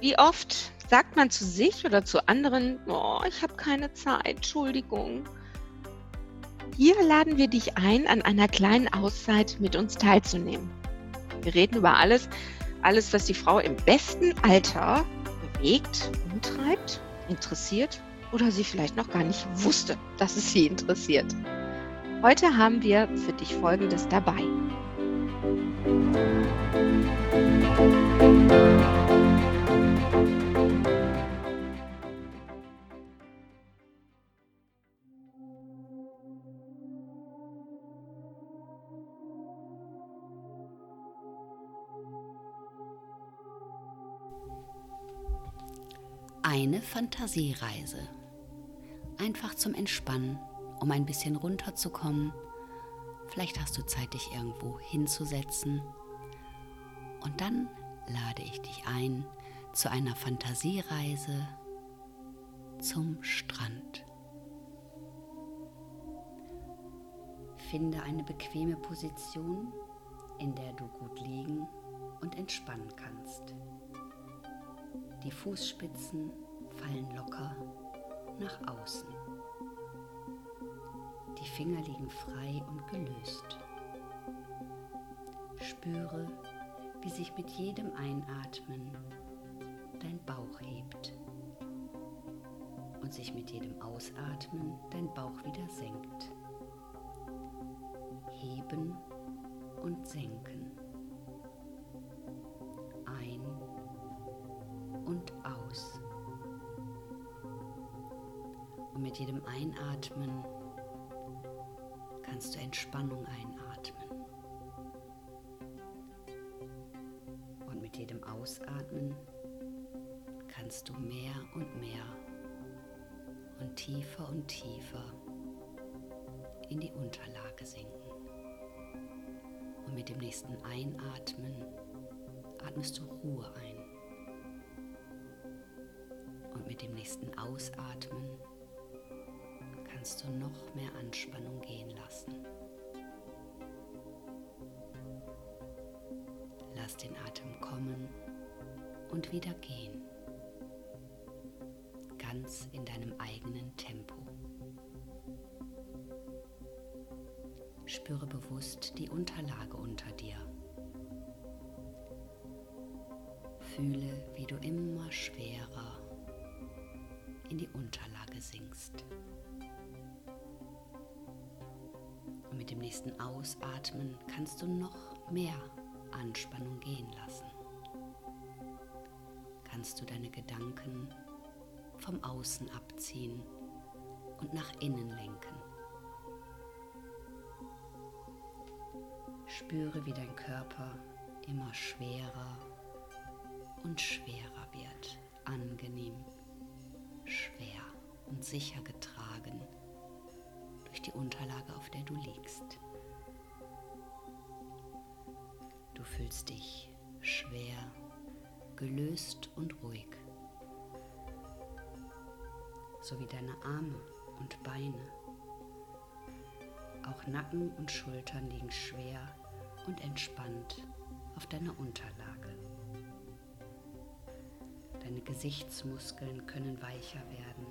Wie oft sagt man zu sich oder zu anderen, oh, ich habe keine Zeit, Entschuldigung. Hier laden wir dich ein, an einer kleinen Auszeit mit uns teilzunehmen. Wir reden über alles, alles, was die Frau im besten Alter bewegt, umtreibt, interessiert oder sie vielleicht noch gar nicht wusste, dass es sie interessiert. Heute haben wir für dich Folgendes dabei. Eine Fantasiereise. Einfach zum Entspannen, um ein bisschen runterzukommen. Vielleicht hast du Zeit, dich irgendwo hinzusetzen. Und dann lade ich dich ein zu einer Fantasiereise zum Strand. Finde eine bequeme Position, in der du gut liegen und entspannen kannst. Die Fußspitzen fallen locker nach außen. Die Finger liegen frei und gelöst. Spüre, wie sich mit jedem Einatmen dein Bauch hebt und sich mit jedem Ausatmen dein Bauch wieder senkt. Heben und senken. Jedem Einatmen kannst du Entspannung einatmen. Und mit jedem Ausatmen kannst du mehr und mehr und tiefer und tiefer in die Unterlage sinken. Und mit dem nächsten Einatmen atmest du Ruhe ein. Und mit dem nächsten Ausatmen kannst du noch mehr Anspannung gehen lassen. Lass den Atem kommen und wieder gehen. Ganz in deinem eigenen Tempo. Spüre bewusst die Unterlage unter dir. Fühle, wie du immer schwerer in die Unterlage sinkst. Nächsten Ausatmen kannst du noch mehr Anspannung gehen lassen. Kannst du deine Gedanken vom Außen abziehen und nach innen lenken. Spüre, wie dein Körper immer schwerer und schwerer wird, angenehm schwer und sicher getragen durch die Unterlage, auf der du liegst. Du fühlst dich schwer, gelöst und ruhig, so wie deine Arme und Beine. Auch Nacken und Schultern liegen schwer und entspannt auf deiner Unterlage. Deine Gesichtsmuskeln können weicher werden,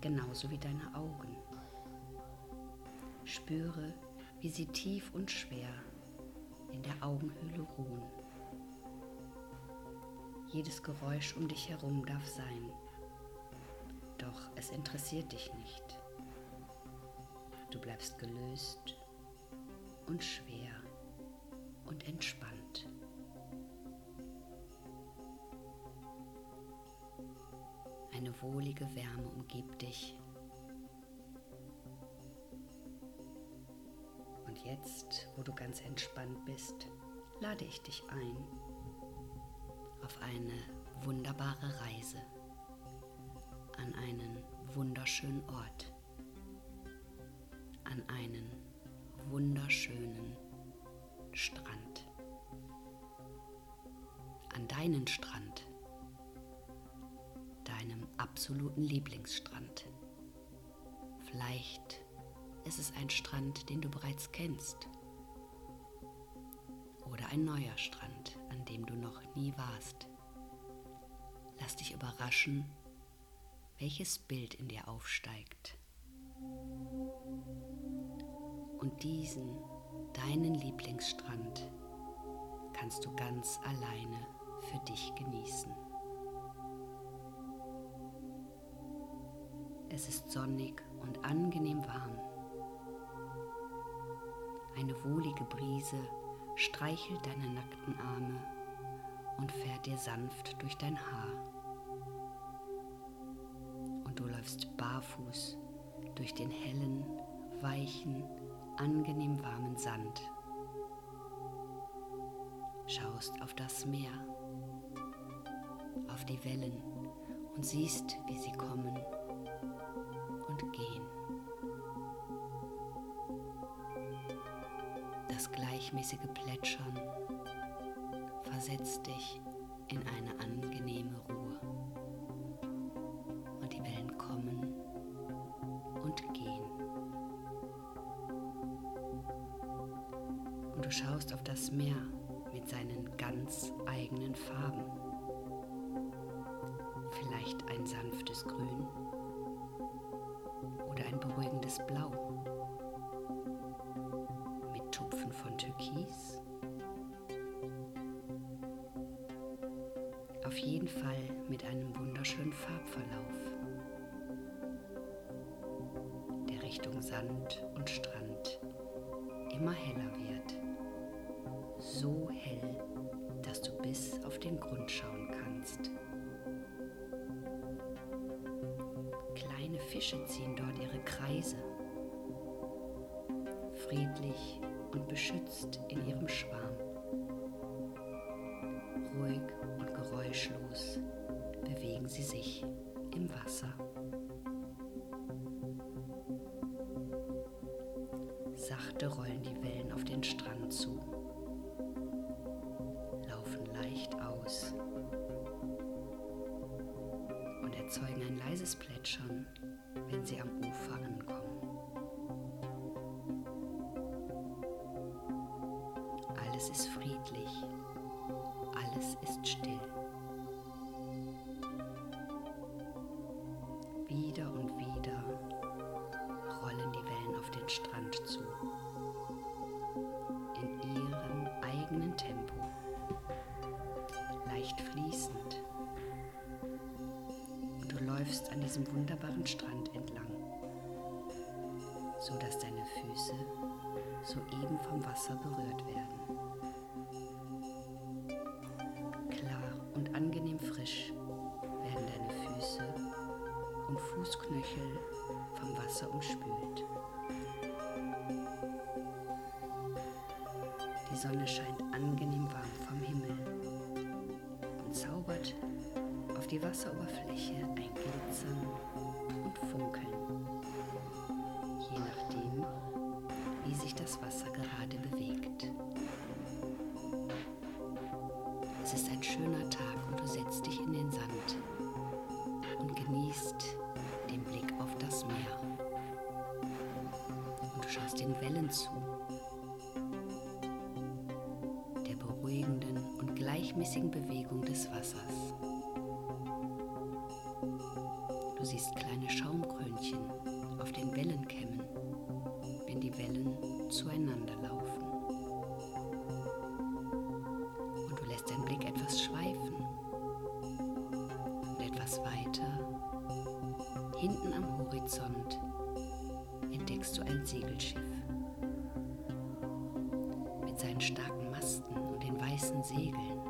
genauso wie deine Augen. Spüre, wie sie tief und schwer in der Augenhöhle ruhen. Jedes Geräusch um dich herum darf sein, doch es interessiert dich nicht. Du bleibst gelöst und schwer und entspannt. Eine wohlige Wärme umgibt dich. Jetzt, wo du ganz entspannt bist, lade ich dich ein auf eine wunderbare Reise an einen wunderschönen Ort, an einen wunderschönen Strand, an deinen Strand, deinem absoluten Lieblingsstrand. Vielleicht ist es ein Strand, den du bereits kennst oder ein neuer Strand, an dem du noch nie warst. Lass dich überraschen, welches Bild in dir aufsteigt. Und diesen, deinen Lieblingsstrand, kannst du ganz alleine für dich genießen. Es ist sonnig und angenehm warm. Eine wohlige Brise streichelt deine nackten Arme und fährt dir sanft durch dein Haar. Und du läufst barfuß durch den hellen, weichen, angenehm warmen Sand. Schaust auf das Meer, auf die Wellen und siehst, wie sie kommen und gehen. Gleichmäßige Plätschern versetzt dich in eine angenehme Ruhe. Und die Wellen kommen und gehen. Und du schaust auf das Meer wunderschönen Farbverlauf, der Richtung Sand und Strand immer heller wird. So hell, dass du bis auf den Grund schauen kannst. Kleine Fische ziehen dort ihre Kreise, friedlich und beschützt in ihrem Schwarm. Ruhig und geräuschlos bewegen sie sich im Wasser. Sachte rollen die Wellen auf den Strand zu, laufen leicht aus und erzeugen ein leises Plätschern, wenn sie am Ufer ankommen. Alles ist friedlich, alles ist still. Wieder und wieder rollen die Wellen auf den Strand zu, in ihrem eigenen Tempo, leicht fließend. Und du läufst an diesem wunderbaren Strand entlang, so dass deine Füße soeben vom Wasser berührt werden. Fußknöchel vom Wasser umspült. Die Sonne scheint angenehm warm vom Himmel und zaubert auf die Wasseroberfläche ein Glitzern und Funkeln, je nachdem, wie sich das Wasser gerade bewegt. Es ist ein schöner Tag und du setzt dich in den Sand den Wellen zu, der beruhigenden und gleichmäßigen Bewegung des Wassers. Du siehst kleine Schaumkrönchen auf den Wellenkämmen, wenn die Wellen zueinander laufen. Und du lässt deinen Blick etwas schweifen und etwas weiter Hinten am Horizont entdeckst du ein Segelschiff. und Segeln.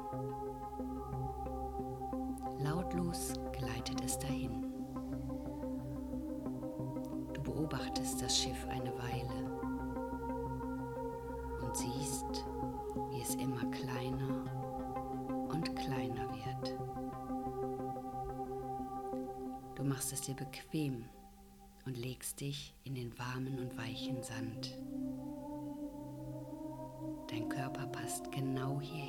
Lautlos gleitet es dahin. Du beobachtest das Schiff eine Weile und siehst, wie es immer kleiner und kleiner wird. Du machst es dir bequem und legst dich in den warmen und weichen Sand. Dein Körper passt genau hierhin.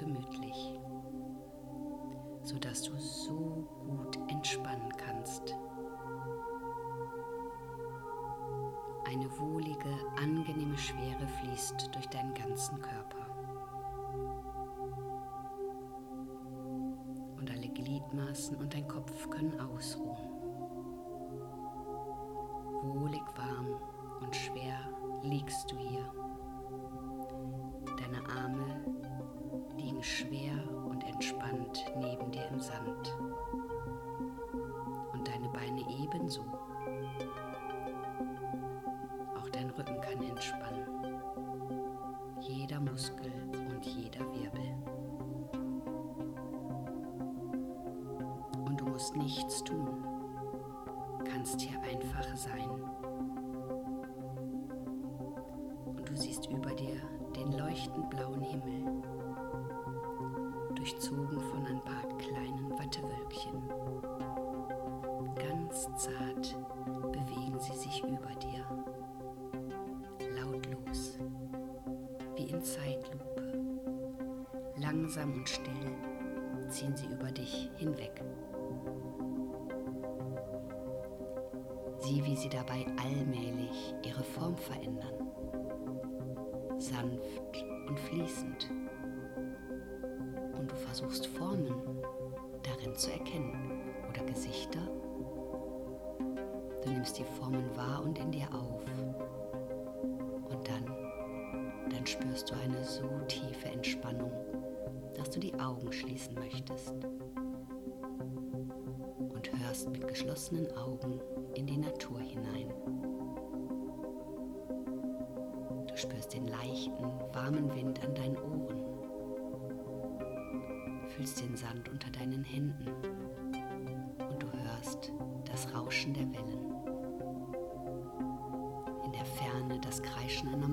Gemütlich, sodass du so gut entspannen kannst. Eine wohlige, angenehme Schwere fließt durch deinen ganzen Körper. Und alle Gliedmaßen und dein Kopf können ausruhen. Wohlig warm und schwer liegst du hier. Musst nichts tun, kannst hier einfach sein. Und du siehst über dir den leuchtend blauen Himmel, durchzogen von ein paar kleinen Wattewölkchen. Ganz zart bewegen sie sich über dir. in Zeitlupe. Langsam und still ziehen sie über dich hinweg. Sieh, wie sie dabei allmählich ihre Form verändern. Sanft und fließend. Und du versuchst Formen darin zu erkennen oder Gesichter. Du nimmst die Formen wahr und in dir auf dann spürst du eine so tiefe Entspannung, dass du die Augen schließen möchtest und hörst mit geschlossenen Augen in die Natur hinein. Du spürst den leichten, warmen Wind an deinen Ohren, fühlst den Sand unter deinen Händen und du hörst das Rauschen der Wellen. In der Ferne das Kreischen einer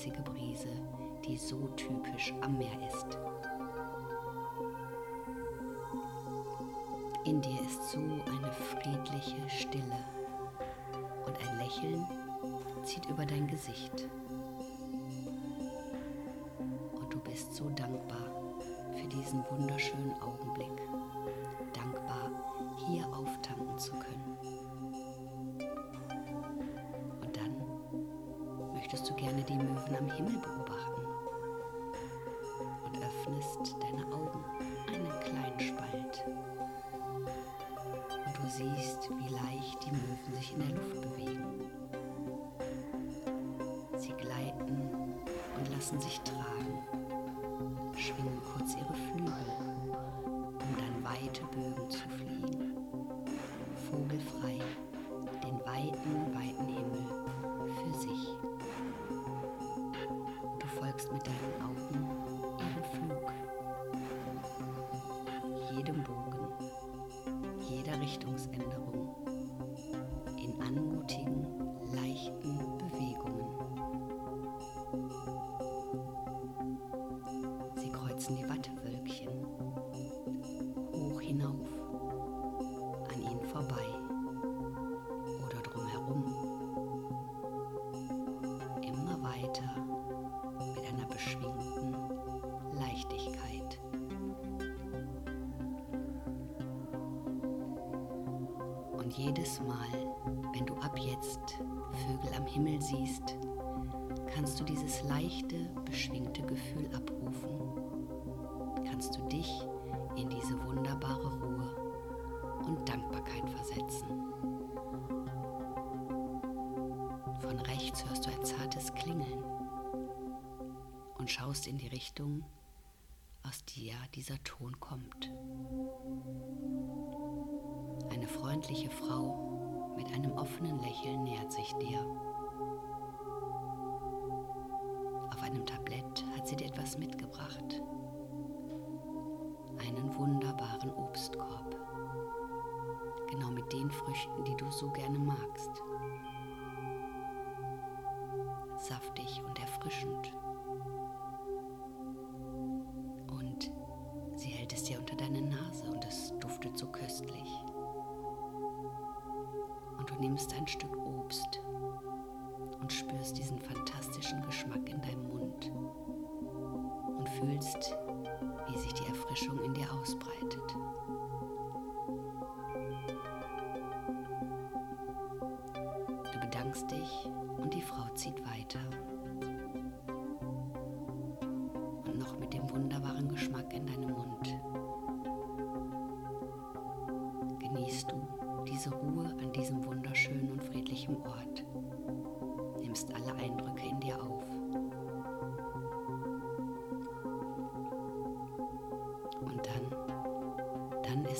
salzige Brise, die so typisch am Meer ist. In dir ist so eine friedliche Stille und ein Lächeln zieht über dein Gesicht. Und du bist so dankbar für diesen wunderschönen Augenblick, dankbar, hier auftanken zu können. Möchtest du gerne die Möwen am Himmel beobachten und öffnest deine Augen einen kleinen Spalt. Und du siehst, wie leicht die Möwen sich in der Luft bewegen. Sie gleiten und lassen sich tragen, schwingen kurz ihre Flügel, um dann weite Bögen zu fliegen, Und jedes Mal, wenn du ab jetzt Vögel am Himmel siehst, kannst du dieses leichte, beschwingte Gefühl abrufen. Kannst du dich in diese wunderbare Ruhe und Dankbarkeit versetzen. Von rechts hörst du ein zartes Klingeln und schaust in die Richtung, aus der dieser Ton kommt. Freundliche Frau mit einem offenen Lächeln nähert sich dir. Auf einem Tablett hat sie dir etwas mitgebracht. Einen wunderbaren Obstkorb. Genau mit den Früchten, die du so gerne magst.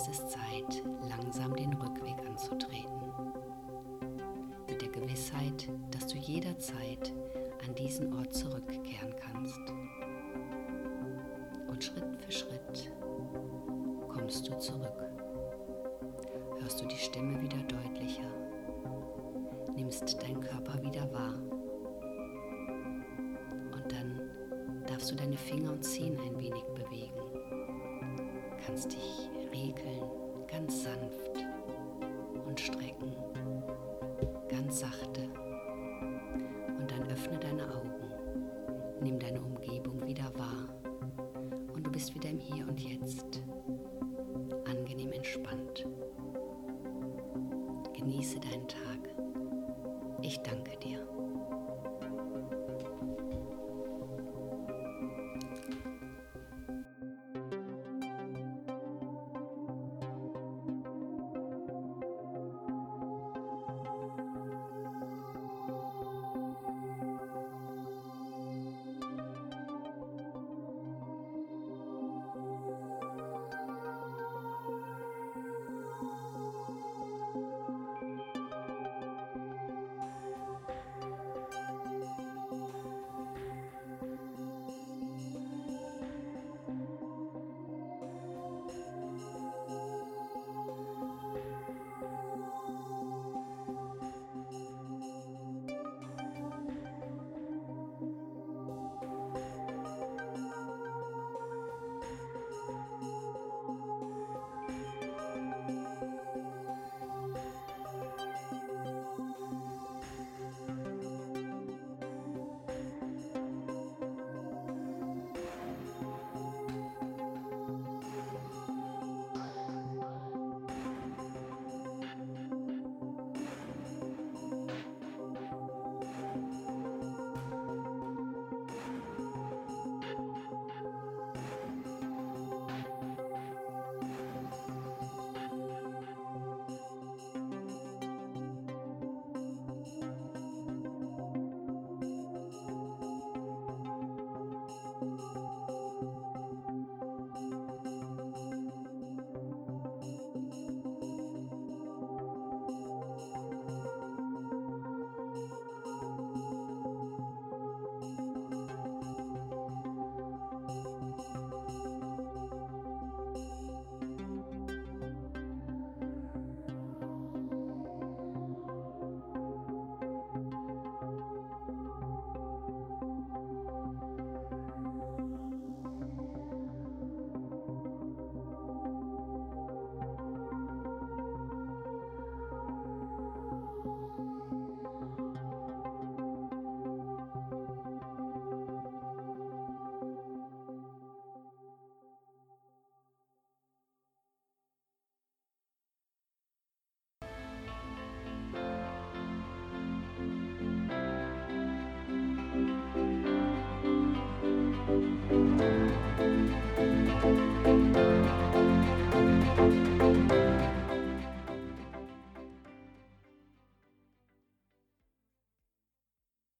Ist es Zeit, langsam den Rückweg anzutreten. Mit der Gewissheit, dass du jederzeit an diesen Ort zurückkehren kannst. Und Schritt für Schritt kommst du zurück. Hörst du die Stimme wieder deutlicher nimmst deinen Körper wieder wahr. Und dann darfst du deine Finger und Zehen ein wenig bewegen. Kannst dich ganz sanft und strecken, ganz sachte. Und dann öffne deine Augen, nimm deine Umgebung